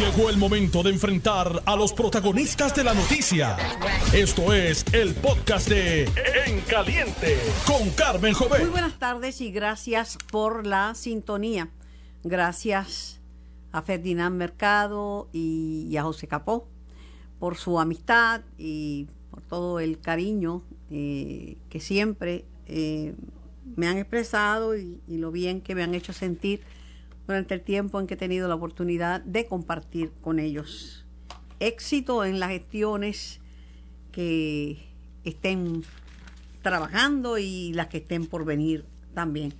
Llegó el momento de enfrentar a los protagonistas de la noticia. Esto es el podcast de En Caliente con Carmen Jovet. Muy buenas tardes y gracias por la sintonía. Gracias a Ferdinand Mercado y a José Capó por su amistad y por todo el cariño eh, que siempre eh, me han expresado y, y lo bien que me han hecho sentir durante el tiempo en que he tenido la oportunidad de compartir con ellos. Éxito en las gestiones que estén trabajando y las que estén por venir también.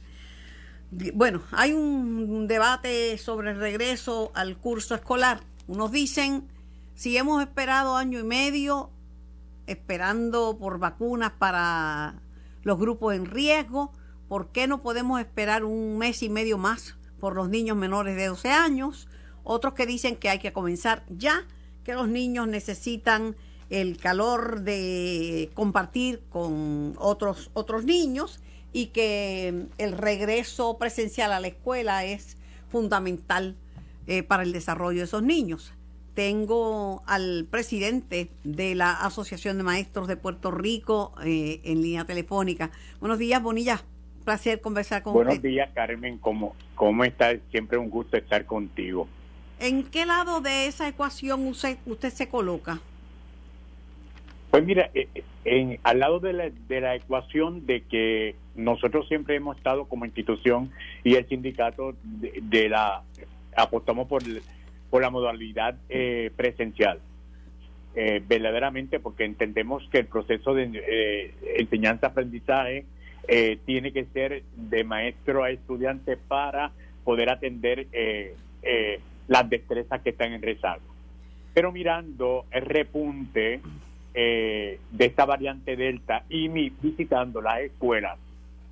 Bueno, hay un debate sobre el regreso al curso escolar. Unos dicen, si hemos esperado año y medio esperando por vacunas para los grupos en riesgo, ¿por qué no podemos esperar un mes y medio más por los niños menores de 12 años, otros que dicen que hay que comenzar ya, que los niños necesitan el calor de compartir con otros, otros niños y que el regreso presencial a la escuela es fundamental eh, para el desarrollo de esos niños. Tengo al presidente de la Asociación de Maestros de Puerto Rico eh, en línea telefónica. Buenos días, Bonilla placer conversar con Buenos días, Carmen. ¿Cómo, ¿Cómo está? Siempre un gusto estar contigo. ¿En qué lado de esa ecuación usted, usted se coloca? Pues mira, eh, eh, en, al lado de la, de la ecuación de que nosotros siempre hemos estado como institución y el sindicato de, la apostamos por, por la modalidad eh, presencial. verdaderamente porque entendemos que el proceso de enseñanza-aprendizaje eh, tiene que ser de maestro a estudiante para poder atender eh, eh, las destrezas que están en rezago. Pero mirando el repunte de esta variante Delta y visitando las escuelas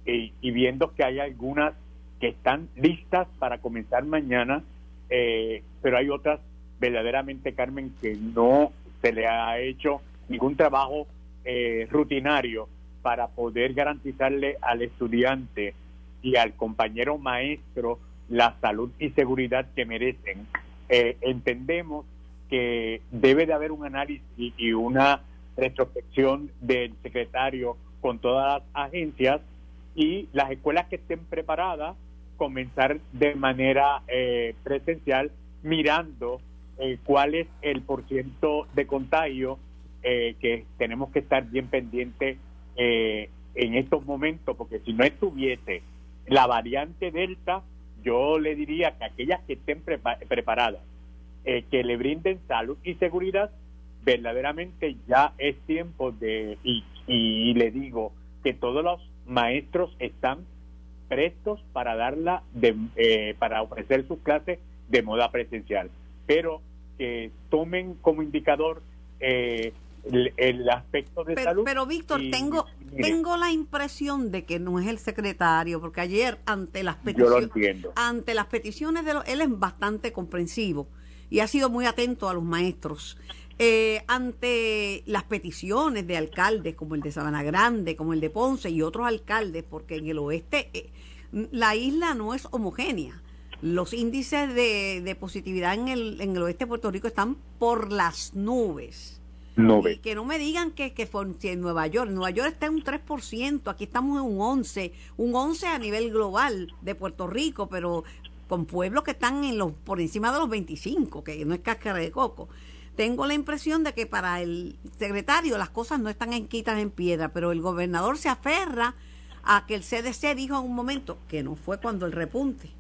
y viendo que hay algunas que están listas para comenzar mañana, pero hay otras verdaderamente, Carmen, que no se le ha hecho ningún trabajo rutinario para poder garantizarle al estudiante y al compañero maestro la salud y seguridad que merecen. Eh, entendemos que debe de haber un análisis y una retrospección del secretario con todas las agencias y las escuelas que estén preparadas comenzar de manera eh, presencial mirando eh, cuál es el porciento de contagio que tenemos que estar bien pendientes eh, en estos momentos, porque si no estuviese la variante Delta, yo le diría que aquellas que estén preparadas, eh, que le brinden salud y seguridad, verdaderamente ya es tiempo de, y, le digo que todos los maestros están prestos para darla, de, eh, para ofrecer sus clases de moda presencial, pero que tomen como indicador eh, el, aspecto de pero, salud. Pero Víctor, tengo tengo la impresión de que no es el secretario, porque ayer ante las peticiones ante las peticiones de los, él es bastante comprensivo y ha sido muy atento a los maestros. Eh, ante las peticiones de alcaldes como el de Sabana Grande, como el de Ponce y otros alcaldes, porque en el oeste eh, la isla no es homogénea. Los índices de, de positividad en el, en el oeste de Puerto Rico están por las nubes. Y que no me digan que, que fue en Nueva York. Nueva York está en un 3%, aquí estamos en un 11%, un 11% a nivel global de Puerto Rico, pero con pueblos que están en los por encima de los 25, que no es cáscara de coco. Tengo la impresión de que para el secretario las cosas no están enquitas en piedra, pero el gobernador se aferra a que el CDC dijo en un momento, que no fue cuando el repunte,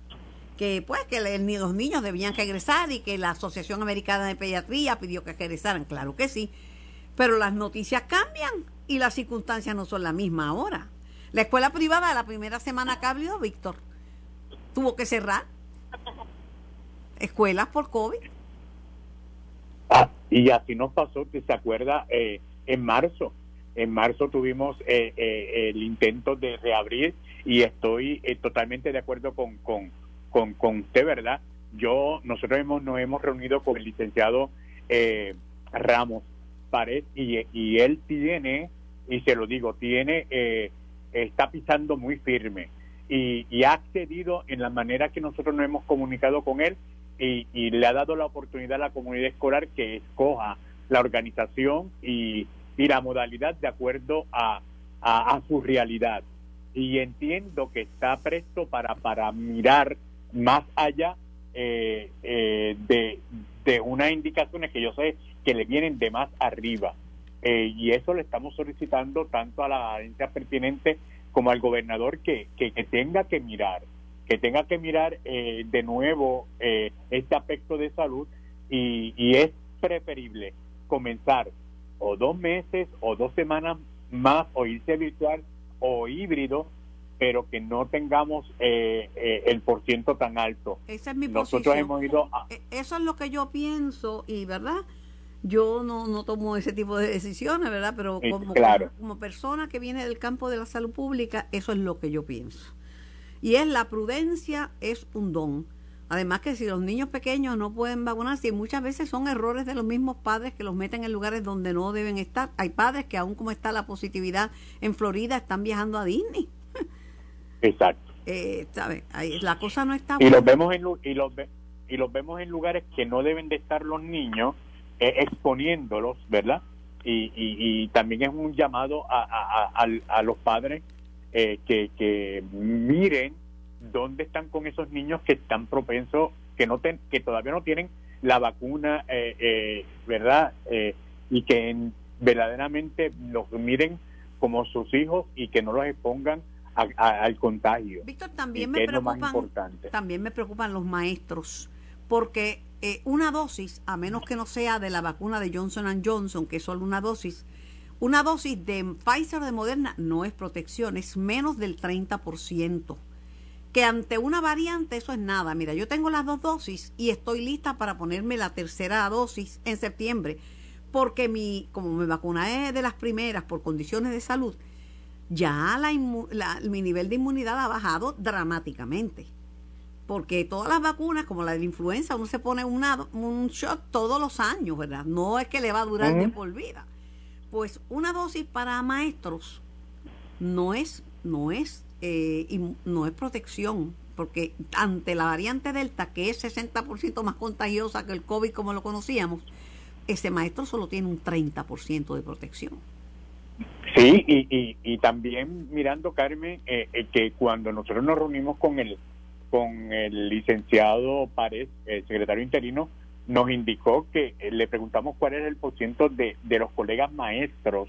que pues que los niños debían regresar y que la Asociación Americana de Pediatría pidió que regresaran, claro que sí, pero las noticias cambian y las circunstancias no son las mismas ahora. La escuela privada la primera semana que abrió, Víctor, tuvo que cerrar escuelas por COVID. Ah, y así nos pasó, que se acuerda, eh, en marzo. En marzo tuvimos eh, eh, el intento de reabrir y estoy totalmente de acuerdo con, con, con, con, usted, ¿verdad? Yo, nosotros hemos, nos hemos reunido con el licenciado Ramos pared y, y él tiene, y se lo digo, tiene, eh, está pisando muy firme y, ha accedido en la manera que nosotros nos hemos comunicado con él y, le ha dado la oportunidad a la comunidad escolar que escoja la organización y, la modalidad de acuerdo a, a, su realidad. Y entiendo que está presto para, para mirar más allá eh, eh, de, de unas indicaciones que yo sé que le vienen de más arriba. Eh, y eso le estamos solicitando tanto a la agencia pertinente como al gobernador que, que, tenga que mirar, que tenga que mirar eh, de nuevo eh, este aspecto de salud y, y es preferible comenzar o dos meses o dos semanas más o irse virtual o híbrido pero que no tengamos eh, eh, el por ciento tan alto. Esa es mi Nosotros hemos ido e, Eso es lo que yo pienso y, ¿verdad? Yo no, no tomo ese tipo de decisiones, ¿verdad? Pero como, como, persona que viene del campo de la salud pública, eso es lo que yo pienso. Y es la prudencia, es un don. Además que si los niños pequeños no pueden vacunarse, y muchas veces son errores de los mismos padres que los meten en lugares donde no deben estar. Hay padres que aún como está la positividad en Florida, están viajando a Disney Exacto. Eh, La cosa no está. Y los vemos en y los y los vemos en lugares que no deben de estar los niños eh, exponiéndolos, ¿verdad? Y, y, también es un llamado a, a, los padres eh, que, que miren dónde están con esos niños que están propensos, que no que todavía no tienen la vacuna, eh, ¿verdad? y que verdaderamente los miren como sus hijos y que no los expongan al contagio. Víctor, también me preocupan, también me preocupan los maestros, porque eh, una dosis, a menos que no sea de la vacuna de Johnson Johnson, que es solo una dosis, una dosis de Pfizer de Moderna no es protección, es menos del 30%. Que ante una variante eso es nada. Mira, yo tengo las dos dosis y estoy lista para ponerme la tercera dosis en septiembre, porque mi, como me vacuné de las primeras por condiciones de salud, ya la, mi nivel de inmunidad ha bajado dramáticamente. Porque todas las vacunas, como la de la influenza, uno se pone una, un shot todos los años, ¿verdad? No es que le va a durar de por vida. Pues una dosis para maestros no es, no es, eh, no es protección, porque ante la variante Delta, que es 60% más contagiosa que el COVID como lo conocíamos, ese maestro solo tiene un 30% de protección. Sí, y, y, también mirando, Carmen, eh, eh, que cuando nosotros nos reunimos con el, con el licenciado Párez, el secretario interino, nos indicó que eh, le preguntamos cuál era el porcentaje de, de los colegas maestros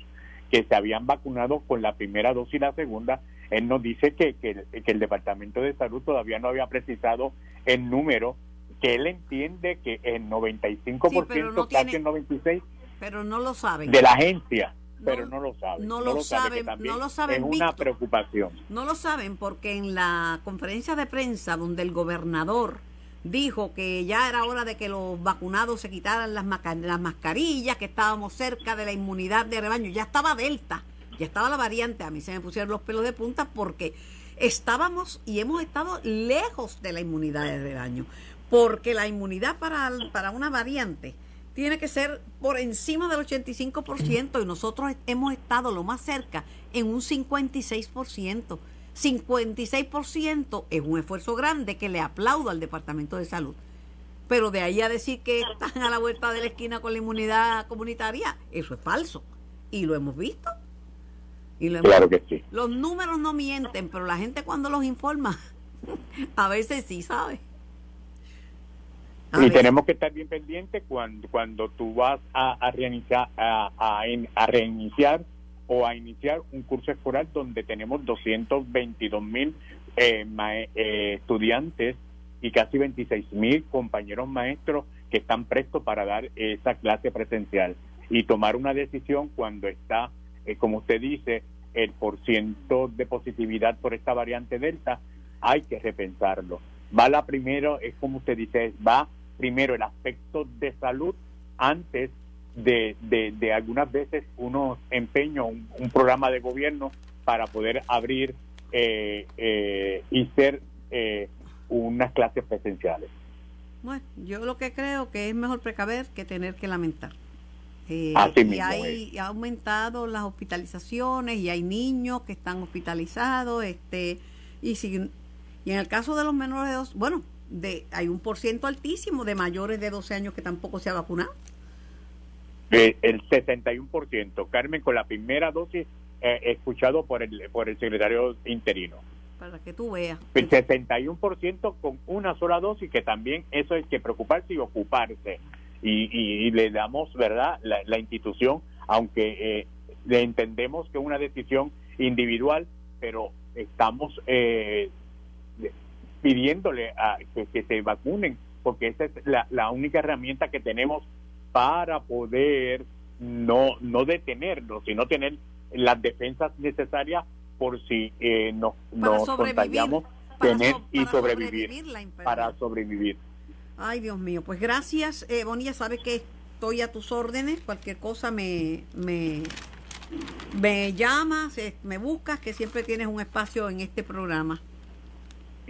que se habían vacunado con la primera dosis y la segunda. Él nos dice que, que, el Departamento de Salud todavía no había precisado el número, que él entiende que el 95%, no casi el 96%, pero no lo saben. de la agencia pero no, lo saben. No, lo, saben, no lo saben. Es una preocupación. No lo saben porque en la conferencia de prensa donde el gobernador dijo que ya era hora de que los vacunados se quitaran las, las mascarillas, que estábamos cerca de la inmunidad de rebaño, ya estaba Delta, ya estaba la variante, a mí se me pusieron los pelos de punta porque estábamos y hemos estado lejos de la inmunidad de rebaño, porque la inmunidad para, para una variante tiene que ser por encima del 85% y nosotros hemos estado lo más cerca en un 56%. 56% es un esfuerzo grande que le aplaudo al Departamento de Salud. Pero de ahí a decir que están a la vuelta de la esquina con la inmunidad comunitaria, eso es falso. Y lo hemos visto. Y claro que sí. Los números no mienten, pero la gente cuando los informa, a veces sí sabe y tenemos que estar bien pendientes cuando, cuando tú vas a, reiniciar, a, a, reiniciar o a iniciar un curso escolar donde tenemos 222 mil eh, eh, estudiantes y casi 26 mil compañeros maestros que están prestos para dar esa clase presencial y tomar una decisión cuando está, eh, como usted dice, el porciento de positividad por esta variante Delta, hay que repensarlo. Va la primero, es como usted dice, va primero el aspecto de salud antes de, de, algunas veces uno empeño un, programa de gobierno para poder abrir eh, eh, y ser eh, unas clases presenciales. Bueno, yo lo que creo que es mejor precaver que tener que lamentar. y hay ha aumentado las hospitalizaciones y hay niños que están hospitalizados este y si y en el caso de los menores de dos bueno de hay un por ciento altísimo de mayores de 12 años que tampoco se ha vacunado. Eh, el 61%, Carmen, con la primera dosis eh, escuchado por el, por el secretario interino. Para que tú veas. El 61% con una sola dosis, que también eso hay que preocuparse y ocuparse. Y, y, le damos, ¿verdad?, la, institución, aunque eh, le entendemos que es una decisión individual, pero estamos eh, pidiéndole a que, se vacunen, porque esa es la, la única herramienta que tenemos para poder no, no detenerlo, sino tener las defensas necesarias por si eh, nos, nos contagiamos tener y sobrevivir, para sobrevivir. Ay, Dios mío, pues gracias, eh, Bonilla, sabe que estoy a tus órdenes, cualquier cosa me, me, me llamas, eh, me buscas, que siempre tienes un espacio en este programa.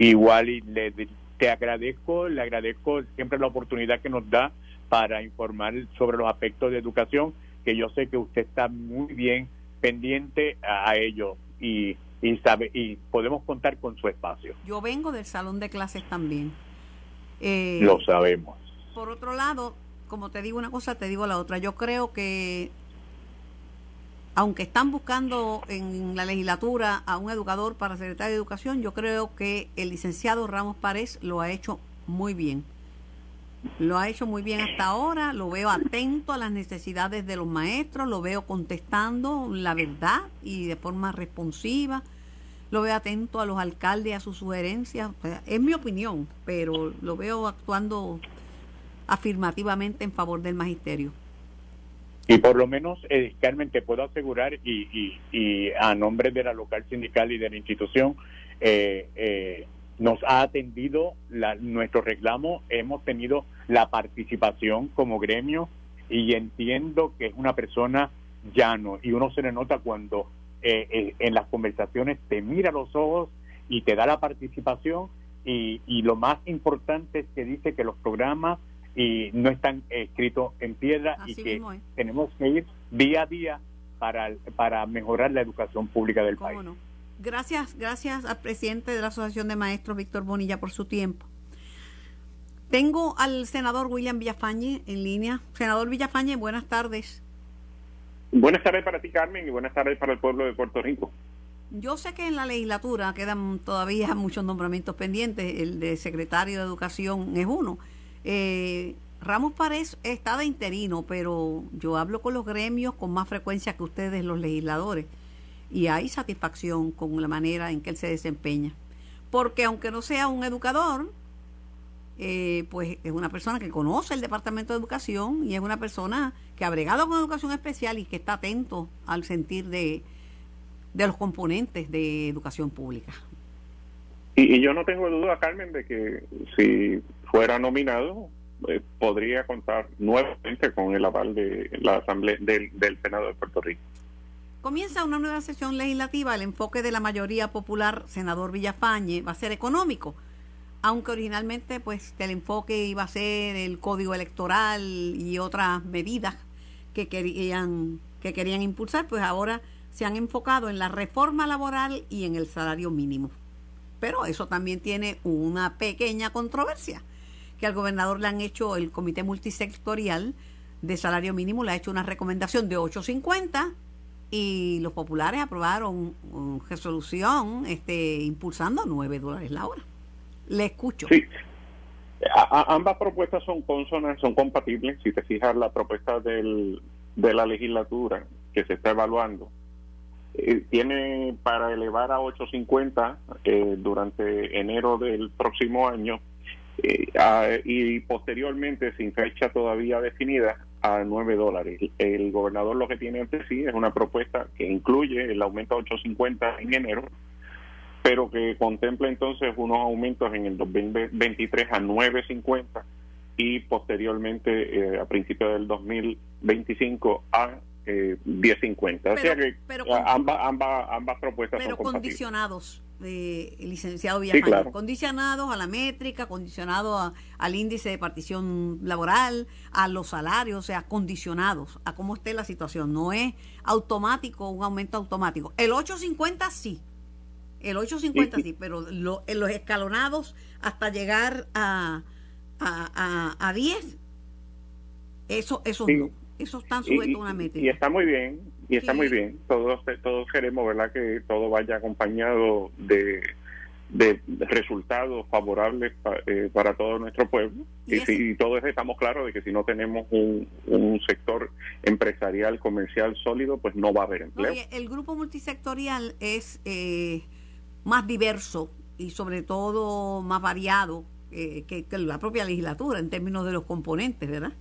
Igual, y le, te agradezco, le agradezco siempre la oportunidad que nos da para informar sobre los aspectos de educación, que yo sé que usted está muy bien pendiente a, ello y, y sabe y podemos contar con su espacio. Yo vengo del salón de clases también. Eh, Lo sabemos. Por otro lado, como te digo una cosa, te digo la otra. Yo creo que aunque están buscando en la legislatura a un educador para secretario de Educación, yo creo que el licenciado Ramos Párez lo ha hecho muy bien. Lo ha hecho muy bien hasta ahora, lo veo atento a las necesidades de los maestros, lo veo contestando la verdad y de forma responsiva, lo veo atento a los alcaldes, a sus sugerencias. es mi opinión, pero lo veo actuando afirmativamente en favor del magisterio. Y por lo menos, eh, Carmen, te puedo asegurar, y, y, a nombre de la local sindical y de la institución, eh, eh, nos ha atendido nuestro reclamo, hemos tenido la participación como gremio y entiendo que es una persona llano y uno se le nota cuando eh, eh, en las conversaciones te mira los ojos y te da la participación y, y lo más importante es que dice que los programas y no están escritos en piedra y que tenemos que ir día a día para, para mejorar la educación pública del país. Gracias, gracias al presidente de la Asociación de Maestros, Víctor Bonilla, por su tiempo. Tengo al senador William Villafañe en línea. Senador Villafañe, buenas tardes. Buenas tardes para ti, Carmen, y buenas tardes para el pueblo de Puerto Rico. Yo sé que en la legislatura quedan todavía muchos nombramientos pendientes. El de secretario de Educación es uno. Eh, Ramos Párez está de interino, pero yo hablo con los gremios con más frecuencia que ustedes, los legisladores y hay satisfacción con la manera en que él se desempeña. Porque aunque no sea un educador, eh, pues es una persona que conoce el Departamento de Educación y es una persona que ha bregado con educación especial y que está atento al sentir de, de los componentes de educación pública. Y, yo no tengo duda, Carmen, de que si fuera nominado, eh, podría contar nuevamente con el aval de la Asamblea del Senado de Puerto Rico. Comienza una nueva sesión legislativa. El enfoque de la mayoría popular, senador Villafañe, va a ser económico. Aunque originalmente pues el enfoque iba a ser el código electoral y otras medidas que querían, que querían impulsar, pues ahora se han enfocado en la reforma laboral y en el salario mínimo. Pero eso también tiene una pequeña controversia, que al gobernador le han hecho el comité multisectorial de salario mínimo, le ha hecho una recomendación de 850 y los populares aprobaron una resolución este, impulsando 9 dólares la hora. Le escucho. Sí. ambas propuestas son consonas, son compatibles. Si te fijas, la propuesta del, de la legislatura que se está evaluando eh, tiene para elevar a 850 eh, durante enero del próximo año eh, y posteriormente, sin fecha todavía definida, a 9 dólares. El gobernador lo que tiene ante sí es una propuesta que incluye el aumento a 8.50 en enero, pero que contempla entonces unos aumentos en el 2023 a 9.50 y posteriormente eh, a principios del 2025 a eh, 10.50. O sea que ambas, ambas, ambas propuestas pero son condicionados de licenciado Villafañe, condicionados a la métrica, condicionados al índice de partición laboral, a los salarios, o sea, condicionados a cómo esté la situación. No es automático, un aumento automático. El 850 sí, El 850 sí, pero en los escalonados hasta llegar a, a, a, 10, eso, eso no. Eso están sujetos a una métrica. Y está muy bien, y está muy bien. Todos, todos queremos, ¿verdad?, que todo vaya acompañado de de resultados favorables eh, para todo nuestro pueblo y, si, todos estamos claros de que si no tenemos un, sector empresarial comercial sólido pues no va a haber empleo el grupo multisectorial es eh, más diverso y sobre todo más variado eh, que, la propia legislatura en términos de los componentes verdad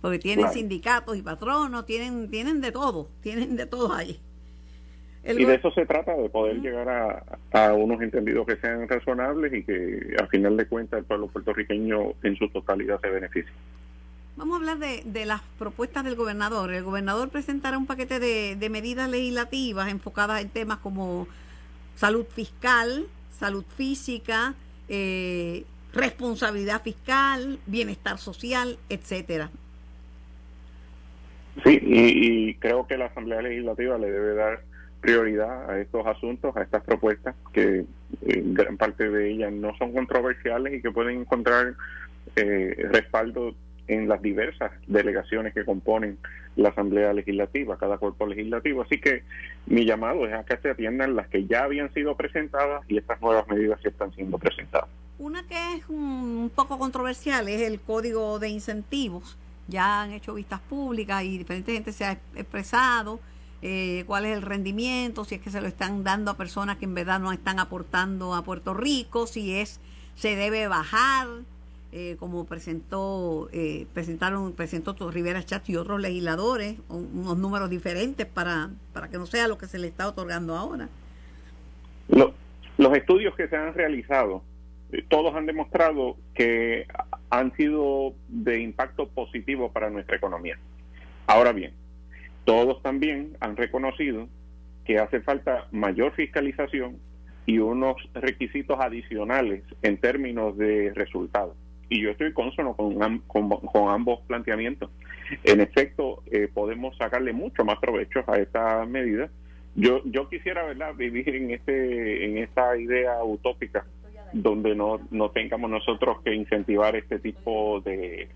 porque tienen sindicatos y patronos tienen tienen de todo tienen de todo ahí y de eso se trata, de poder llegar a, unos entendidos que sean razonables y que a final de cuentas el pueblo puertorriqueño en su totalidad se beneficie. Vamos a hablar de, de las propuestas del gobernador. El gobernador presentará un paquete de, medidas legislativas enfocadas en temas como salud fiscal, salud física, eh, responsabilidad fiscal, bienestar social, etcétera. Sí, y, creo que la Asamblea Legislativa le debe dar prioridad a estos asuntos, a estas propuestas, que eh, gran parte de ellas no son controversiales y que pueden encontrar eh, respaldo en las diversas delegaciones que componen la Asamblea Legislativa, cada cuerpo legislativo. Así que mi llamado es a que se atiendan las que ya habían sido presentadas y estas nuevas medidas que están siendo presentadas. Una que es un poco controversial es el código de incentivos. Ya han hecho vistas públicas y diferente gente se ha expresado eh, cuál es el rendimiento, si es que se lo están dando a personas que en verdad no están aportando a Puerto Rico, si es se debe bajar, eh, como presentó eh, presentaron presentó Rivera Chat y otros legisladores, unos números diferentes para, para que no sea lo que se le está otorgando ahora. los estudios que se han realizado, todos han demostrado que han sido de impacto positivo para nuestra economía. Ahora bien, todos también han reconocido que hace falta mayor fiscalización y unos requisitos adicionales en términos de resultados. Y yo estoy consono con, ambos planteamientos. En efecto, eh, podemos sacarle mucho más provecho a esta medida. Yo, yo quisiera ¿verdad? vivir en, este, en esta idea utópica donde no, no tengamos nosotros que incentivar este tipo de,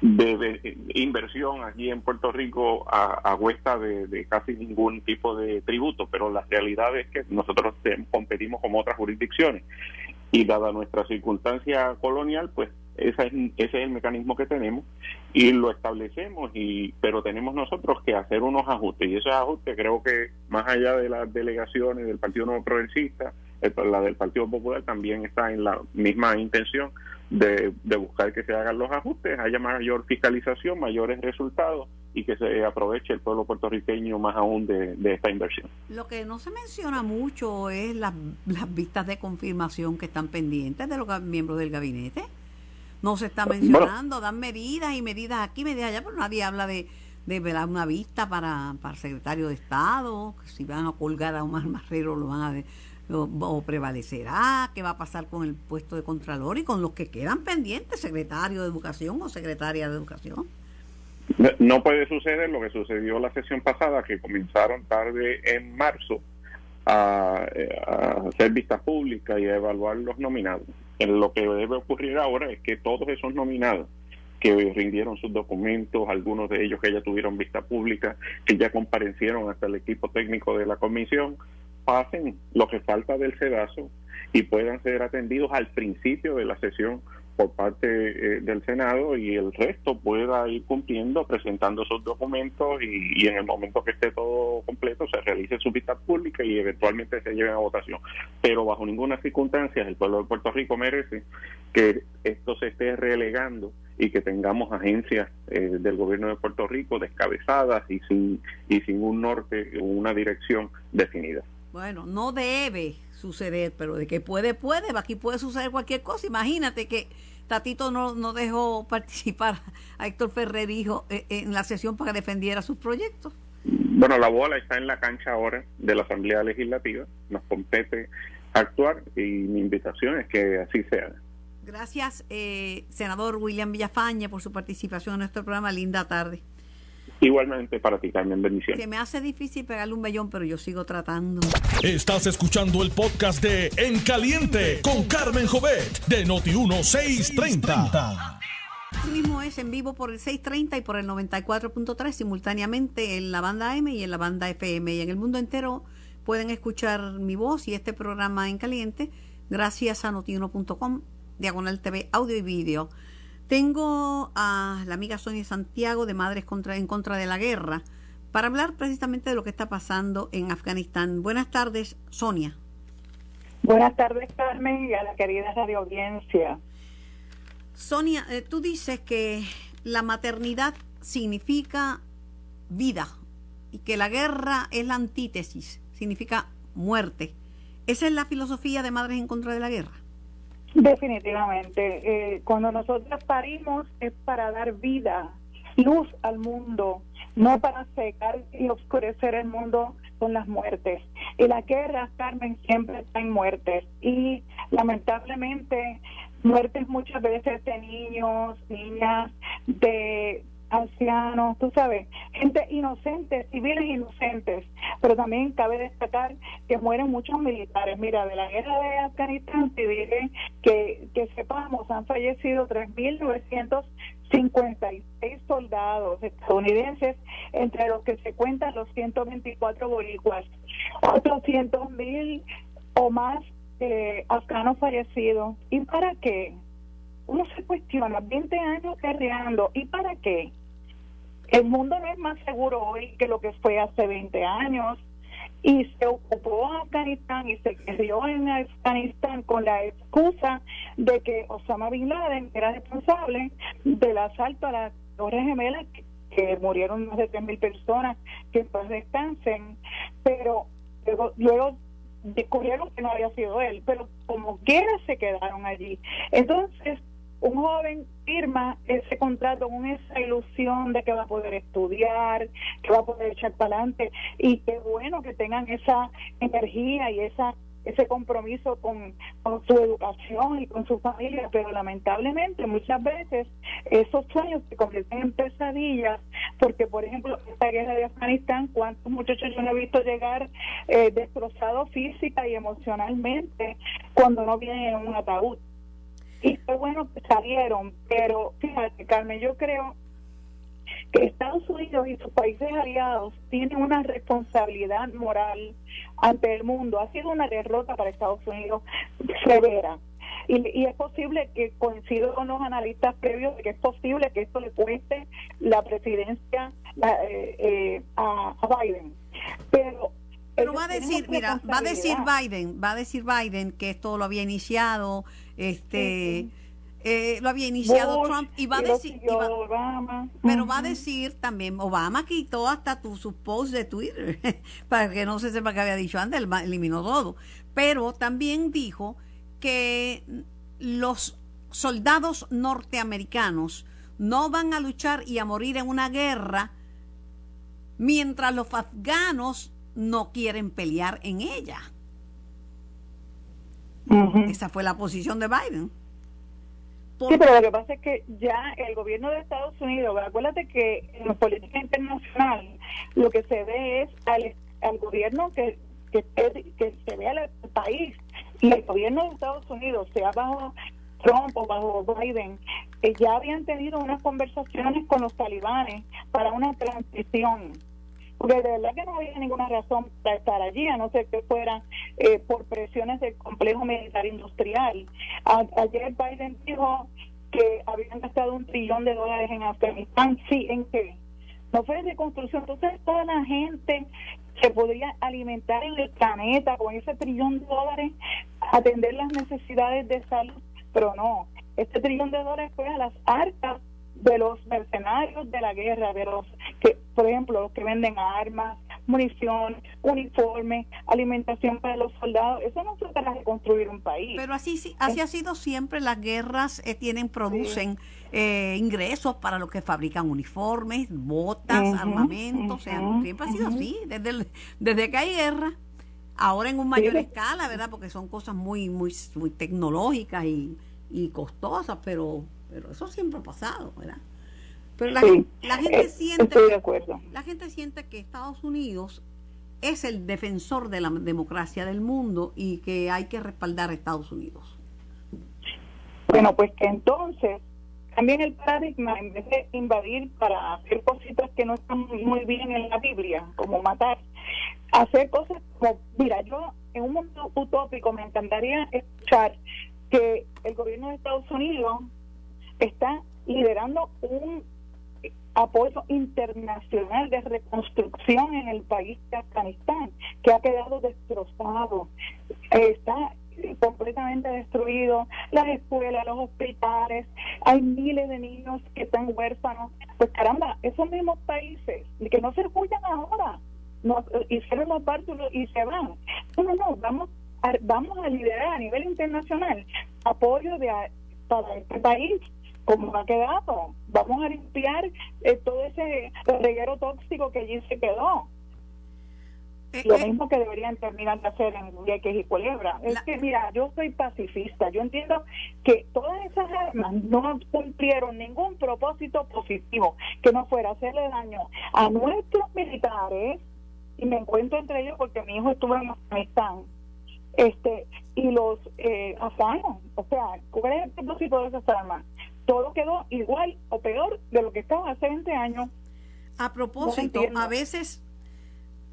de, inversión aquí en Puerto Rico a, a cuesta de, casi ningún tipo de tributo, pero la realidad es que nosotros competimos con otras jurisdicciones. Y dada nuestra circunstancia colonial, pues ese es, ese es el mecanismo que tenemos y lo establecemos, y pero tenemos nosotros que hacer unos ajustes y esos ajustes creo que más allá de las delegaciones del Partido Nuevo Progresista, la del Partido Popular también está en la misma intención de, buscar que se hagan los ajustes, haya mayor fiscalización, mayores resultados y que se aproveche el pueblo puertorriqueño más aún de, esta inversión. Lo que no se menciona mucho es las, las vistas de confirmación que están pendientes de los miembros del gabinete. No se está mencionando, dan medidas y medidas aquí, medidas allá, pero nadie habla de, de una vista para, para el secretario de Estado, si van a colgar a Omar Marrero lo van a o, prevalecerá, qué va a pasar con el puesto de Contralor y con los que quedan pendientes, secretario de Educación o secretaria de Educación. No puede suceder lo que sucedió la sesión pasada, que comenzaron tarde en marzo a, a hacer vistas públicas y a evaluar los nominados. Lo que debe ocurrir ahora es que todos esos nominados que rindieron sus documentos, algunos de ellos que ya tuvieron vista pública, que ya comparecieron hasta el equipo técnico de la comisión, pasen lo que falta del sedazo y puedan ser atendidos al principio de la sesión por parte eh, del Senado y el resto pueda ir cumpliendo, presentando sus documentos y, en el momento que esté todo completo se realice su vista pública y eventualmente se lleven a votación. Pero bajo ninguna circunstancia el pueblo de Puerto Rico merece que esto se esté relegando y que tengamos agencias eh, del gobierno de Puerto Rico descabezadas y sin, y sin un norte una dirección definida. Bueno, no debe suceder, pero de que puede, puede, aquí puede suceder cualquier cosa. Imagínate que Tatito no, no dejó participar a Héctor Ferrer Hijo eh, en la sesión para que defendiera sus proyectos. Bueno, la bola está en la cancha ahora de la Asamblea Legislativa, nos compete actuar y mi invitación es que así sea. Gracias, eh, senador William Villafañe, por su participación en nuestro programa. Linda tarde. Igualmente para ti, Carmen, bendiciones. Se me hace difícil pegarle un bellón, pero yo sigo tratando. Estás escuchando el podcast de En Caliente con Carmen Jovet de Noti1630. Así mismo es en vivo por el 630 y por el 94.3 simultáneamente en la banda M y en la banda FM y en el mundo entero pueden escuchar mi voz y este programa en caliente gracias a notiuno.com, diagonal TV, audio y vídeo. Tengo a la amiga Sonia Santiago de Madres contra, en contra de la guerra para hablar precisamente de lo que está pasando en Afganistán. Buenas tardes, Sonia. Buenas tardes, Carmen, y a la querida radio audiencia. Sonia, eh, tú dices que la maternidad significa vida y que la guerra es la antítesis, significa muerte. ¿Esa es la filosofía de Madres en contra de la guerra? Definitivamente. Eh, cuando nosotros parimos es para dar vida, luz al mundo, no para secar y oscurecer el mundo con las muertes. Y la guerra, Carmen, siempre está en muertes. Y lamentablemente, muertes muchas veces de niños, niñas, de ancianos, tú sabes, gente inocente, civiles inocentes, pero también cabe destacar que mueren muchos militares. Mira, de la guerra de Afganistán, te diré que, que sepamos, han fallecido 3.956 soldados estadounidenses, entre los que se cuentan los 124 boricuas, otros mil o más eh, afganos fallecidos. ¿Y para qué? uno se cuestiona 20 años guerreando y para qué el mundo no es más seguro hoy que lo que fue hace 20 años y se ocupó Afganistán y se quedó en Afganistán con la excusa de que Osama Bin Laden era responsable del asalto a las Torres Gemelas que, murieron más de 3.000 personas que después descansen, pero luego, luego descubrieron que no había sido él, pero como quiera se quedaron allí. Entonces, un joven firma ese contrato con esa ilusión de que va a poder estudiar, que va a poder echar para adelante y qué bueno que tengan esa energía y esa ese compromiso con, con, su educación y con su familia, pero lamentablemente muchas veces esos sueños se convierten en pesadillas, porque por ejemplo esta guerra de Afganistán, cuántos muchachos yo no he visto llegar eh, destrozados física y emocionalmente cuando no vienen en un ataúd y fue bueno que salieron, pero fíjate, Carmen, yo creo que Estados Unidos y sus países aliados tienen una responsabilidad moral ante el mundo. Ha sido una derrota para Estados Unidos severa. Y, es posible que coincido con los analistas previos de que es posible que esto le cueste la presidencia eh, eh, a, Biden. Pero pero va a decir, mira, va a decir Biden, va a decir Biden que esto lo había iniciado este eh, lo había iniciado Trump y va a decir pero va a decir también Obama quitó hasta tu, sus posts de Twitter para que no se sepa que había dicho antes eliminó todo. Pero también dijo que los soldados norteamericanos no van a luchar y a morir en una guerra mientras los afganos no quieren pelear en ella esa fue la posición de Biden. Sí, pero lo que pasa es que ya el gobierno de Estados Unidos, acuérdate que en la política internacional lo que se ve es al, al gobierno que, que, que se ve al país. Y el gobierno de Estados Unidos, sea bajo Trump o bajo Biden, eh, ya habían tenido unas conversaciones con los talibanes para una transición porque de verdad que no había ninguna razón para estar allí, a no ser que fuera eh, por presiones del complejo militar industrial. ayer Biden dijo que habían gastado un trillón de dólares en Afganistán. Sí, ¿en qué? No fue de reconstrucción. Entonces, toda la gente se podría alimentar en el planeta con ese trillón de dólares, atender las necesidades de salud, pero no. Este trillón de dólares fue a las arcas de los mercenarios de la guerra, de los que, por ejemplo, los que venden armas, munición, uniforme, alimentación para los soldados. Eso no se trata de construir un país. Pero así así ha sido siempre. Las guerras eh, tienen producen eh, ingresos para los que fabrican uniformes, botas, armamentos. siempre ha sido así desde desde que hay guerra. Ahora en un mayor escala, ¿verdad? Porque son cosas muy muy muy tecnológicas y, y costosas, pero pero eso siempre ha pasado, ¿verdad? Pero la, Sí, la gente eh, siente estoy de que- acuerdo. la gente siente que Estados Unidos es el defensor de la democracia del mundo y que hay que respaldar a Estados Unidos. Bueno, pues que entonces también el paradigma, en vez de invadir para hacer cositas que no están muy bien en la Biblia, como matar, hacer cosas como, mira, yo en un mundo utópico me encantaría escuchar que el gobierno de Estados Unidos está liderando un apoyo internacional de reconstrucción en el país de Afganistán, que ha quedado destrozado, está completamente destruido, las escuelas, los hospitales, hay miles de niños que están huérfanos. Pues caramba, esos mismos países, que no se escuchan ahora, no, hicieron los bártulos y se van. No, no, no, vamos a, vamos a liderar a nivel internacional apoyo de, para este país como ha quedado. Vamos a limpiar eh, todo ese reguero tóxico que allí se quedó. Eh, Lo eh, mismo que deberían terminar de hacer en Vieques y Culebra. Es La- que, mira, yo soy pacifista. Yo entiendo que todas esas armas no cumplieron ningún propósito positivo, que no fuera hacerle daño a nuestros militares, y me encuentro entre ellos porque mi hijo estuvo en Afganistán, este, y los eh, afganos. O sea, ¿cuál es el propósito de esas armas? Todo quedó igual o peor de lo que estaba hace 20 años. A propósito, a veces,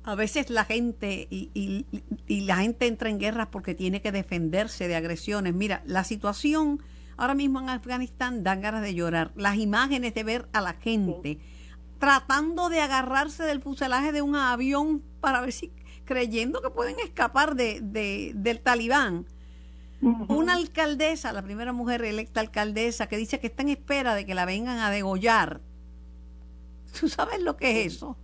a veces la gente y, y- y la gente entra en guerras porque tiene que defenderse de agresiones. Mira, la situación ahora mismo en Afganistán dan ganas de llorar. Las imágenes de ver a la gente tratando de agarrarse del fuselaje de un avión para ver si creyendo que pueden escapar de, de- del talibán. Una alcaldesa, la primera mujer electa alcaldesa, que dice que está en espera de que la vengan a degollar. ¿Tú sabes lo que es eso?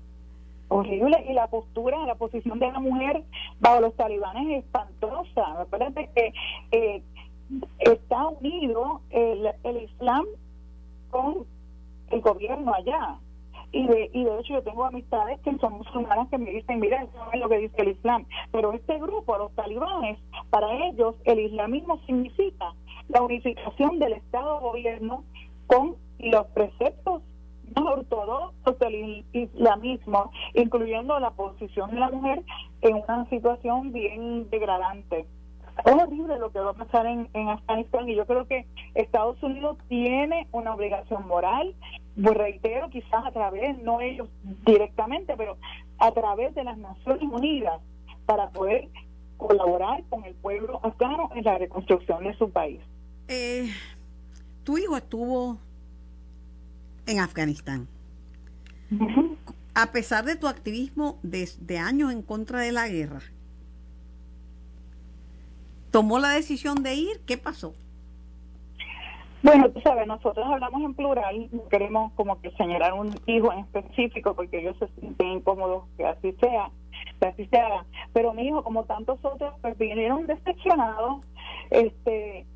horrible y la postura, la posición de la mujer bajo los talibanes es espantosa. Acuérdate que eh, está unido el, el Islam con el gobierno allá. Y de, y de hecho yo tengo amistades que son musulmanas que me dicen, mira, eso es lo que dice el Islam. Pero este grupo, los talibanes, para ellos el islamismo significa la unificación del Estado-gobierno con los preceptos más ortodoxos del islamismo, incluyendo la posición de la mujer en una situación bien degradante. Es horrible lo que va a pasar en, en Afganistán y yo creo que Estados Unidos tiene una obligación moral, pues reitero, quizás a través, no ellos directamente, pero a través de las Naciones Unidas para poder colaborar con el pueblo afgano en la reconstrucción de su país. Eh, tu hijo estuvo en Afganistán. A pesar de tu activismo desde años en contra de la guerra, tomó la decisión de ir. ¿Qué pasó? Bueno, tú sabes, nosotros hablamos en plural, no queremos como que señalar un hijo en específico porque ellos se sienten incómodos que así sea, que así sea. Pero mi hijo, como tantos otros, pues vinieron decepcionados, este,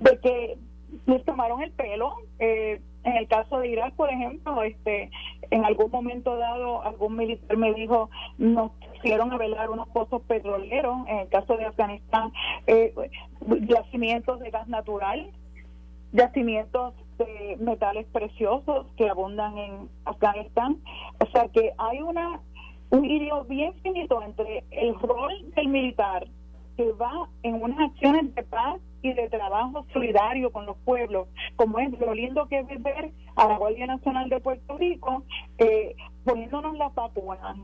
de que les tomaron el pelo. Eh, en el caso de Irak, por ejemplo, este, en algún momento dado, algún militar me dijo, nos hicieron a velar unos pozos petroleros. En el caso de Afganistán, eh, yacimientos de gas natural yacimientos de metales preciosos que abundan en Afganistán. O sea que hay una un hilo bien finito entre el rol del militar que va en unas acciones de paz y de trabajo solidario con los pueblos, como es lo lindo que es ver a la Guardia Nacional de Puerto Rico eh, poniéndonos las vacunas.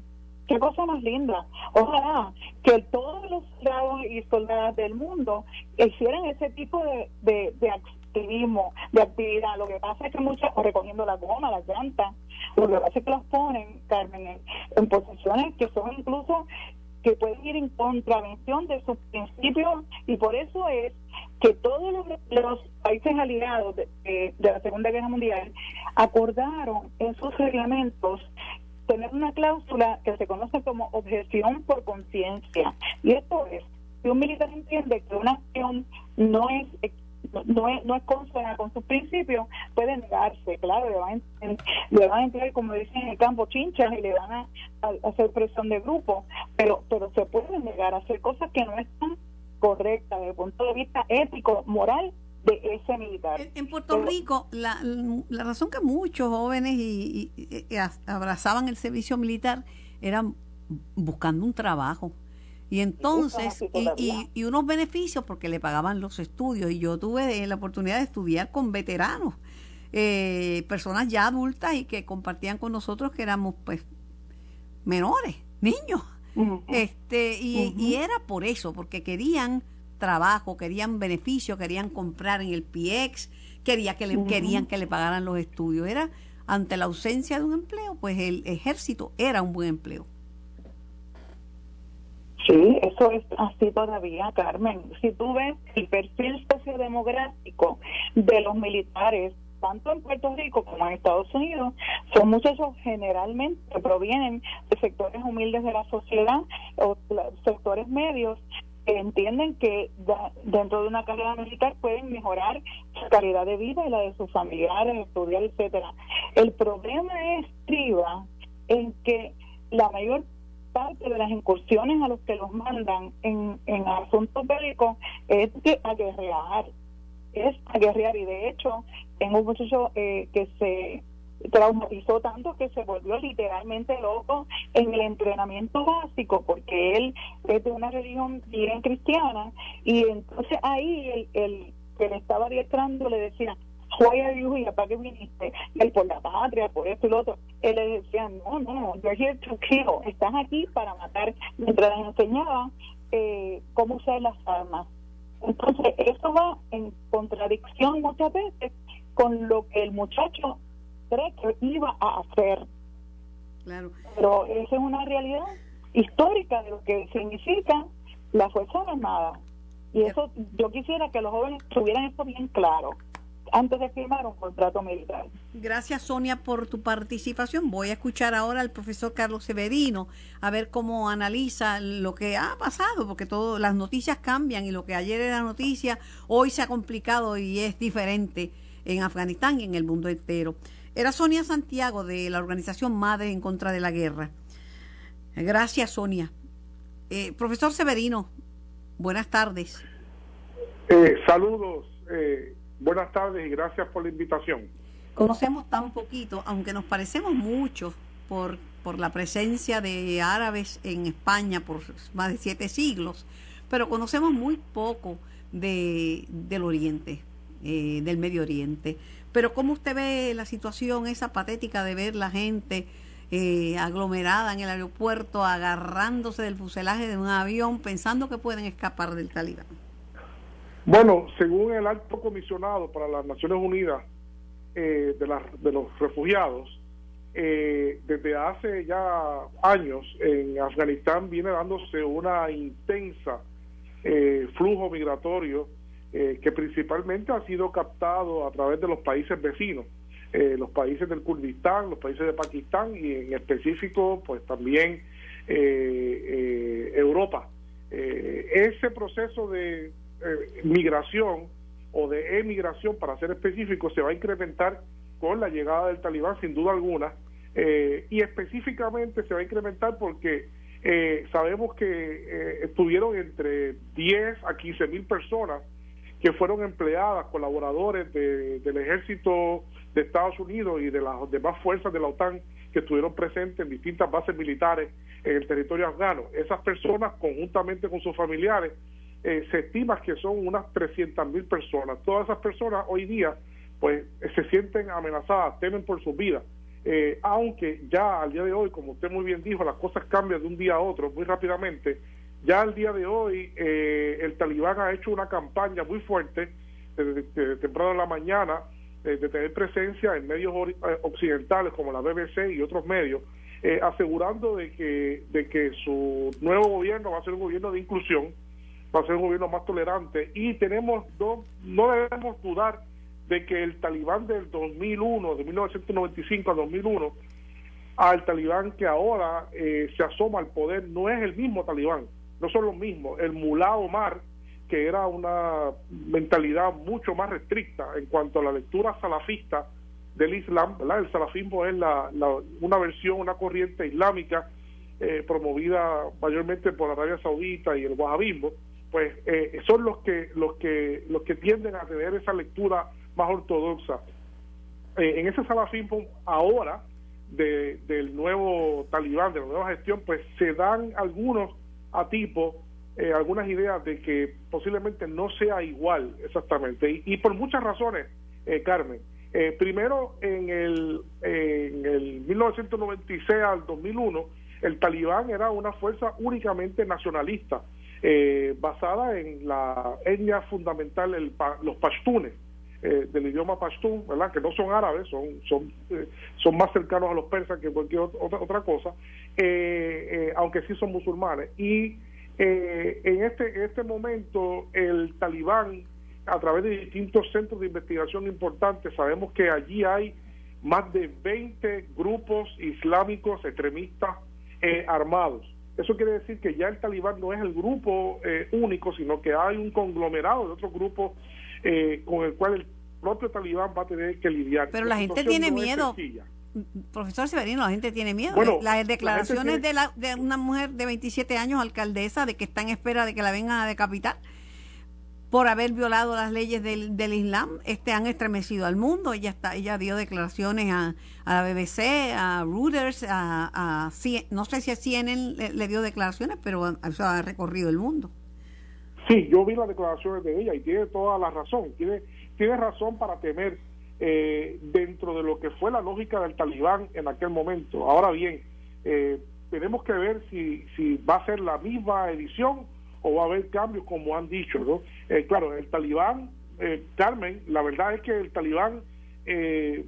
Qué cosa más linda. Ojalá que todos los soldados y soldadas del mundo hicieran ese tipo de, de, de activismo, de actividad. Lo que pasa es que muchas, recogiendo la goma, las llantas, lo que pasa es que los ponen, Carmen, en, posiciones que son incluso que pueden ir en contravención de sus principios y por eso es que todos los, países aliados de la Segunda Guerra Mundial acordaron en sus reglamentos tener una cláusula que se conoce como objeción por conciencia. Y esto es, si un militar entiende que una acción no es no es, no es consona con sus principios, puede negarse, claro, le van, a, le van a entrar, como dicen en el campo, chinchas y le van a, a, hacer presión de grupo, pero, pero se puede negar a hacer cosas que no están correctas desde el punto de vista ético, moral de ese militar. En, Puerto Rico, la, la, razón que muchos jóvenes y, abrazaban el servicio militar eran buscando un trabajo. Y entonces, y, y, unos beneficios porque le pagaban los estudios. Y yo tuve la oportunidad de estudiar con veteranos, eh, personas ya adultas y que compartían con nosotros que éramos pues menores, niños. este y, y era por eso, porque querían trabajo, querían beneficio, querían comprar en el PX, quería que le, querían que le pagaran los estudios. Era ante la ausencia de un empleo, pues el ejército era un buen empleo. Sí, eso es así todavía, Carmen. Si tú ves el perfil sociodemográfico de los militares, tanto en Puerto Rico como en Estados Unidos, son muchachos generalmente que provienen de sectores humildes de la sociedad o sectores medios entienden que dentro de una carrera militar pueden mejorar su calidad de vida y la de sus familiares, estudiar, etcétera. El problema es, Triba, en que la mayor parte de las incursiones a los que los mandan en, en asuntos bélicos es de aguerrear, es aguerrear. Y de hecho tengo un muchacho eh, que se traumatizó tanto que se volvió literalmente loco en el entrenamiento básico porque él es de una religión bien cristiana. Y entonces ahí el, el que le estaba adiestrando le decía why are you here? ¿para qué viniste? él por la patria, por esto y lo otro él le decía no, no, you're here to kill estás aquí para matar mientras les enseñaba eh, cómo usar las armas entonces eso va en contradicción muchas veces con lo que el muchacho que iba a hacer. Claro. Pero esa es una realidad histórica de lo que significa la Fuerza Armada. Y eso yo quisiera que los jóvenes tuvieran esto bien claro antes de firmar un contrato militar. Gracias Sonia por tu participación. Voy a escuchar ahora al profesor Carlos Severino a ver cómo analiza lo que ha pasado, porque todo, las noticias cambian y lo que ayer era noticia, hoy se ha complicado y es diferente en Afganistán y en el mundo entero. Era Sonia Santiago de la organización Madre en contra de la guerra. Gracias, Sonia. Eh, profesor Severino, buenas tardes. Eh, saludos, eh, buenas tardes y gracias por la invitación. Conocemos tan poquito, aunque nos parecemos mucho por, por la presencia de árabes en España por más de siete siglos, pero conocemos muy poco de, del Oriente, del Medio Oriente. Pero ¿cómo usted ve la situación esa patética de ver la gente eh, aglomerada en el aeropuerto, agarrándose del fuselaje de un avión, pensando que pueden escapar del talibán? Bueno, según el alto comisionado para las Naciones Unidas eh, de, de los refugiados, eh, desde hace ya años en Afganistán viene dándose una intensa flujo migratorio eh, que principalmente ha sido captado a través de los países vecinos, eh, los países del Kurdistán, los países de Pakistán y en específico pues también eh, Europa. ese proceso de migración o de emigración, para ser específico, se va a incrementar con la llegada del talibán, sin duda alguna, y específicamente se va a incrementar porque sabemos que estuvieron entre 10 a 15 mil personas que fueron empleadas, colaboradores del ejército de Estados Unidos y de las demás fuerzas de la OTAN que estuvieron presentes en distintas bases militares en el territorio afgano. Esas personas, conjuntamente con sus familiares, eh, se estima que son unas 300 mil personas. Todas esas personas hoy día pues se sienten amenazadas, temen por sus vidas. Eh, aunque ya al día de hoy, como usted muy bien dijo, las cosas cambian de un día a otro muy rápidamente ya al día de hoy, eh, el talibán ha hecho una campaña muy fuerte, desde, temprano en la mañana, eh, de tener presencia en medios eh, occidentales como la BBC y otros medios, asegurando de que, de que su nuevo gobierno va a ser un gobierno de inclusión, va a ser un gobierno más tolerante. Y tenemos dos, no debemos dudar de que el talibán del 2001, de 1995 a 2001, al talibán que ahora se asoma al poder, no es el mismo talibán no son los mismos. El Mulá Omar, que era una mentalidad mucho más restricta en cuanto a la lectura salafista del Islam, El salafismo es la, una versión, una corriente islámica eh, promovida mayormente por Arabia Saudita y el wahabismo, pues eh, son los que los que los que tienden a tener esa lectura más ortodoxa. Eh, en ese salafismo ahora de, del nuevo talibán, de la nueva gestión, pues se dan algunos a tipo eh, algunas ideas de que posiblemente no sea igual exactamente y, por muchas razones, Carmen. primero, en el, en el 1996 al 2001, el talibán era una fuerza únicamente nacionalista eh, basada en la etnia fundamental, el, los pashtunes, eh, del idioma pashtun, ¿verdad? que no son árabes, son, son, eh, son más cercanos a los persas que cualquier otra, otra cosa, aunque sí son musulmanes. Y en, este, en este momento el talibán, a través de distintos centros de investigación importantes, sabemos que allí hay más de 20 grupos islámicos extremistas armados eso quiere decir que ya el talibán no es el grupo eh, único, sino que hay un conglomerado de otros grupos eh, con el cual el propio talibán va a tener que lidiar. Pero la, gente tiene miedo. Profesor Severino, la gente tiene miedo. Bueno, Las declaraciones de, la, de una mujer de 27 años, alcaldesa, de que está en espera de que la vengan a decapitar, por haber violado las leyes del, del Islam, este han estremecido al mundo. Ella está, ella dio declaraciones a, a la BBC, a Reuters, a, a no sé si a CNN le, dio declaraciones, pero eso ha recorrido el mundo. Sí, yo vi las declaraciones de ella y tiene toda la razón. Tiene, tiene razón para temer eh, dentro de lo que fue la lógica del talibán en aquel momento. Ahora bien, eh, tenemos que ver si, si va a ser la misma edición o va a haber cambios como han dicho, ¿no? Eh, claro, el talibán, eh, Carmen, la verdad es que el talibán eh,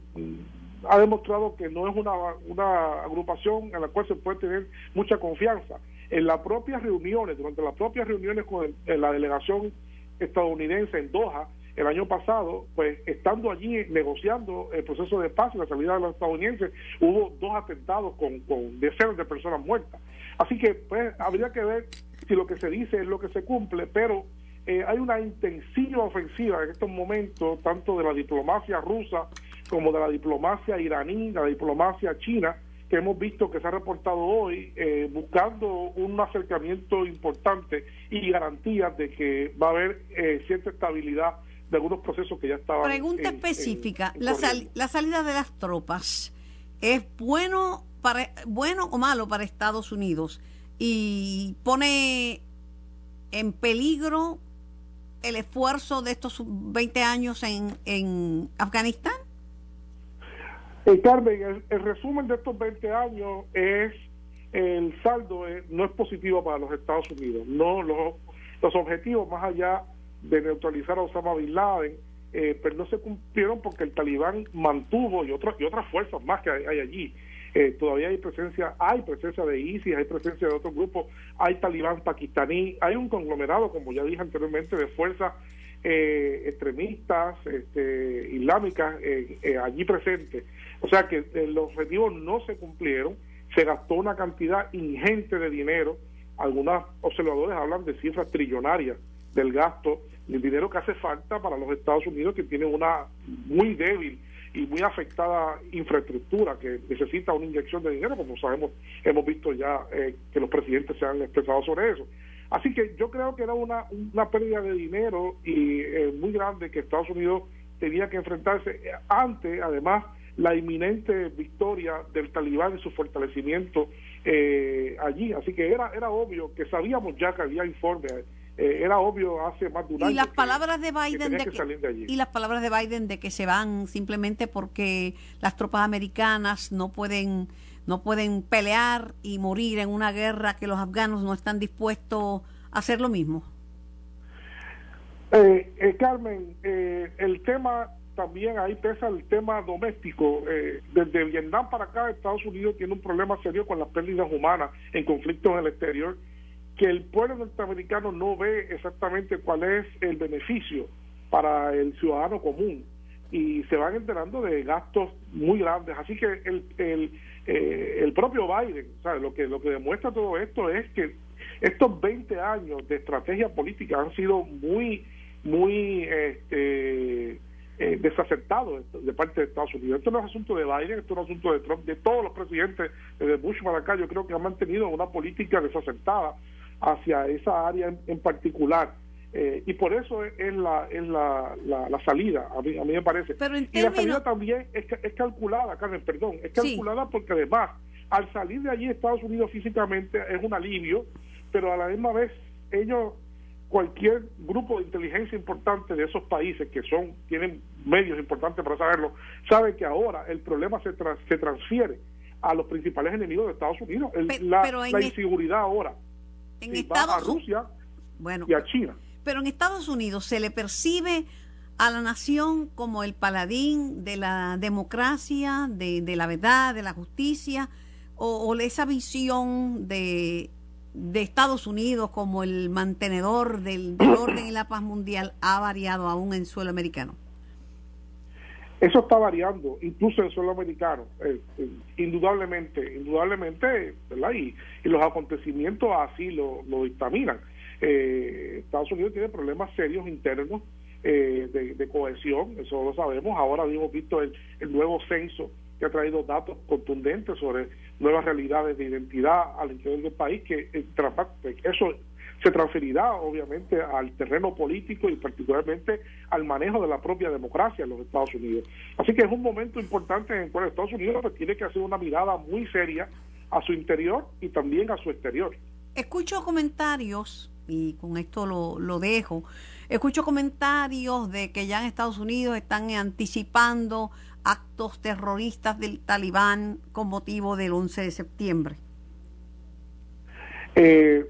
ha demostrado que no es una, una agrupación en la cual se puede tener mucha confianza. En las propias reuniones, durante las propias reuniones con la delegación estadounidense en Doha, el año pasado, pues estando allí negociando el proceso de paz y la salida de los estadounidenses, hubo dos atentados con, con decenas de personas muertas. Así que pues habría que ver si lo que se dice es lo que se cumple, pero eh, hay una intensiva ofensiva en estos momentos, tanto de la diplomacia rusa como de la diplomacia iraní, la diplomacia china, que hemos visto que se ha reportado hoy, eh, buscando un acercamiento importante y garantías de que va a haber eh, cierta estabilidad de algunos procesos que ya estaban. Pregunta específica: la, la salida de las tropas es bueno para bueno o malo para Estados Unidos y pone en peligro el esfuerzo de estos 20 años en, en Afganistán? Eh, Carmen, el, resumen de estos 20 años es el saldo no es positivo para los Estados Unidos. No los, los objetivos más allá de neutralizar a Osama bin Laden, eh, pero no se cumplieron porque el talibán mantuvo y otras y otras fuerzas más que hay allí eh, todavía hay presencia, hay presencia de ISIS, hay presencia de otros grupos, hay talibán pakistaní, hay un conglomerado, como ya dije anteriormente, de fuerzas eh, extremistas, este, islámicas eh, allí presentes. O sea que los objetivos no se cumplieron, se gastó una cantidad ingente de dinero, algunos observadores hablan de cifras trillonarias del gasto, el dinero que hace falta para los Estados Unidos que tienen una muy débil y muy afectada infraestructura que necesita una inyección de dinero, como sabemos, hemos visto ya eh, que los presidentes se han expresado sobre eso. Así que yo creo que era una, una pérdida de dinero y eh, muy grande que Estados Unidos tenía que enfrentarse ante, además, la inminente victoria del talibán y su fortalecimiento eh, allí. Así que era, era obvio que sabíamos ya que había informes eh, era obvio hace más de un año. Y las palabras de Biden de que, y las palabras de Biden de que se van simplemente porque las tropas americanas no pueden no pueden pelear y morir en una guerra que los afganos no están dispuestos a hacer lo mismo. Eh, eh, Carmen, el tema también ahí pesa el tema doméstico. desde Vietnam para acá, Estados Unidos tiene un problema serio con las pérdidas humanas en conflictos en el exterior que el pueblo norteamericano no ve exactamente cuál es el beneficio para el ciudadano común y se van enterando de gastos muy grandes. Así que el, el, eh, el propio Biden, lo que lo que demuestra todo esto es que estos 20 años de estrategia política han sido muy, muy este, eh, desacertados de parte de Estados Unidos. Esto no es asunto de Biden, esto no es asunto de Trump, de todos los presidentes, de Bush para acá, yo creo que han mantenido una política desacertada hacia esa área en, particular. Eh, y por eso es, la, es la, la, salida, a mí, a mí me parece. y la salida también es, es calculada, Carmen, perdón, es calculada porque además, al salir de allí Estados Unidos físicamente es un alivio, pero a la misma vez ellos cualquier grupo de inteligencia importante de esos países que son tienen medios importantes para saberlo, sabe que ahora el problema se, se transfiere a los principales enemigos de Estados Unidos. la, inseguridad ahora en Estados a Rusia y a China. Pero en Estados Unidos se le percibe a la nación como el paladín de la democracia, de, de la verdad, de la justicia, o, o esa visión de de Estados Unidos como el mantenedor del, orden y la paz mundial ha variado aún en suelo americano? Eso está variando, incluso en suelo americano, eh, eh, indudablemente, indudablemente, ¿verdad? Y, los acontecimientos así lo, lo dictaminan. Eh, Estados Unidos tiene problemas serios internos de, cohesión, eso lo sabemos. Ahora hemos visto el, el nuevo censo que ha traído datos contundentes sobre nuevas realidades de identidad al interior del país, que eso se transferirá obviamente al terreno político y particularmente al manejo de la propia democracia en los Estados Unidos. Así que es un momento importante en el cual Estados Unidos pues, tiene que hacer una mirada muy seria a su interior y también a su exterior. Escucho comentarios, y con esto lo, lo dejo, escucho comentarios de que ya en Estados Unidos están anticipando actos terroristas del talibán con motivo del 11 de septiembre? Eh,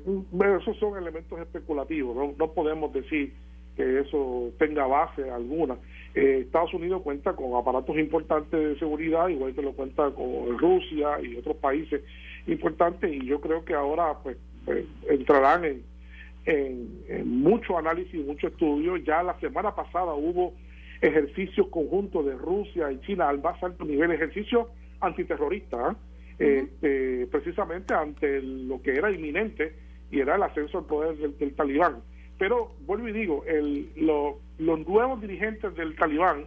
esos son elementos especulativos, no, podemos decir que eso tenga base alguna. Eh, Estados Unidos cuenta con aparatos importantes de seguridad, igual que lo cuenta con Rusia y otros países importantes, y yo creo que ahora pues, pues entrarán en, en mucho análisis mucho estudio. Ya la semana pasada hubo ejercicios conjuntos de Rusia y China al más alto nivel, ejercicios antiterroristas, ¿ah? este, precisamente ante lo que era inminente y era el ascenso al poder del, talibán. Pero vuelvo y digo, el, los nuevos dirigentes del talibán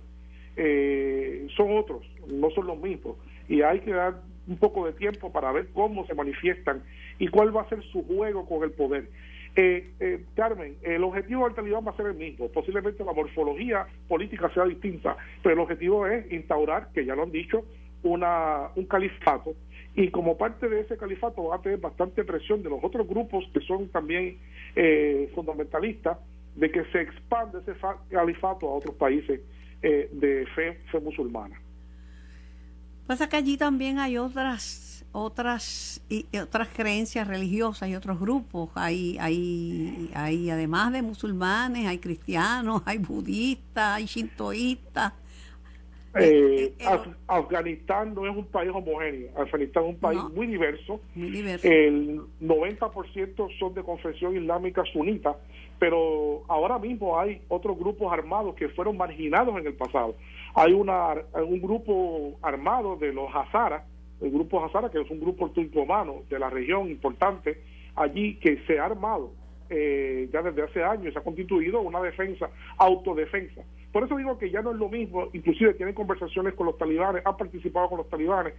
eh, son otros, no son los mismos, y hay que dar un poco de tiempo para ver cómo se manifiestan y cuál va a ser su juego con el poder. Eh, eh, Carmen, el objetivo del talibán va a ser el mismo. Posiblemente la morfología política sea distinta, pero el objetivo es instaurar, que ya lo han dicho, una, un califato. Y como parte de ese califato va a tener bastante presión de los otros grupos que son también eh, fundamentalistas de que se expande ese califato a otros países eh, de fe, fe musulmana. Pasa que allí también hay otras otras y otras creencias religiosas y otros grupos. Hay, hay, hay además de musulmanes, hay cristianos, hay budistas, hay shintoístas. Eh, eh, eh, Afganistán no es un país homogéneo. Afganistán es un país muy diverso. Muy diverso. El 90% son de confesión islámica sunita, pero ahora mismo hay otros grupos armados que fueron marginados en el pasado. Hay una, un grupo armado de los Hazaras el grupo Hazara, que es un grupo turcomano de la región importante allí que se ha armado eh, ya desde hace años, se ha constituido una defensa, autodefensa. Por eso digo que ya no es lo mismo, inclusive tienen conversaciones con los talibanes, han participado con los talibanes.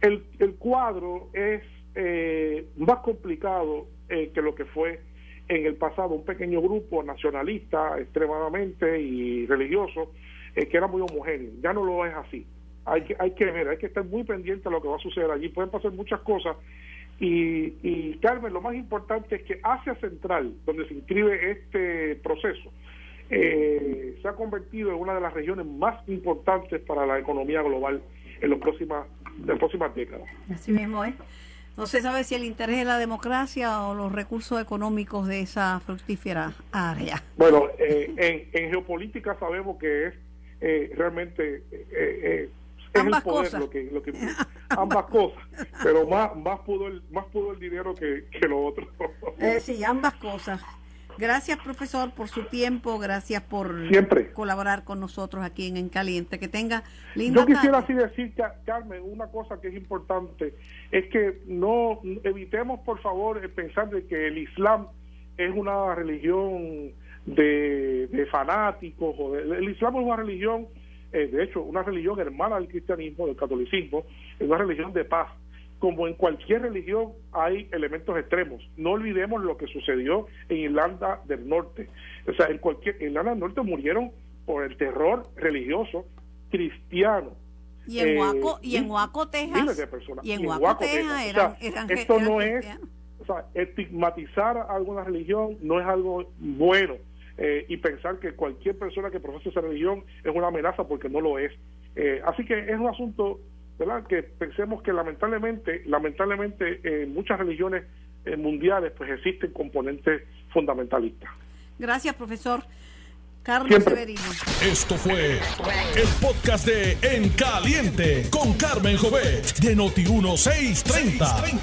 El, el cuadro es eh, más complicado eh, que lo que fue en el pasado, un pequeño grupo nacionalista extremadamente y religioso, que era muy homogéneo. Ya no lo es así hay que, hay que ver, hay que estar muy pendiente de lo que va a suceder allí. Pueden pasar muchas cosas. Y, y Carmen, lo más importante es que Asia Central, donde se inscribe este proceso, eh, se ha convertido en una de las regiones más importantes para la economía global en, los próximas, en las próximas décadas. Así mismo es. No se sabe si el interés de la democracia o los recursos económicos de esa fructífera área. Bueno, eh, en, en, geopolítica sabemos que es eh, realmente eh, ambas cosas. Lo que, lo que, ambas cosas, pero más, más, pudo, el, más pudo el dinero que, que lo otro. Eh, sí, ambas cosas. Gracias, profesor, por su tiempo. Gracias por colaborar con nosotros aquí en En Caliente. Que tenga linda Yo quisiera así decir, Carmen, una cosa que es importante es que no evitemos, por favor, pensar de que el Islam es una religión de, de fanáticos. O el Islam es una religión eh, de hecho, una religión hermana del cristianismo, del catolicismo, es una religión de paz. Como en cualquier religión hay elementos extremos. No olvidemos lo que sucedió en Irlanda del Norte. O sea, en cualquier en Irlanda del Norte murieron por el terror religioso cristiano. Y en Huaco, y en Huaco, Texas. Miles de personas. Y en Huaco, Texas, eran, eran, Esto no es, o sea, estigmatizar a alguna religión no es algo bueno. Eh, y pensar que cualquier persona que profese esa religión es una amenaza porque no lo es. Eh, así que es un asunto, ¿verdad? Que pensemos que lamentablemente, lamentablemente en muchas religiones eh, mundiales pues existen componentes fundamentalistas. Gracias, profesor. Carlos Severino. Esto fue el podcast de En Caliente con Carmen Jovet de Noti1630.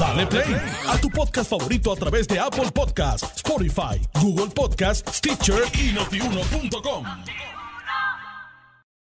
Dale play a tu podcast favorito a través de Apple Podcasts, Spotify, Google Podcasts, Stitcher y notiuno.com.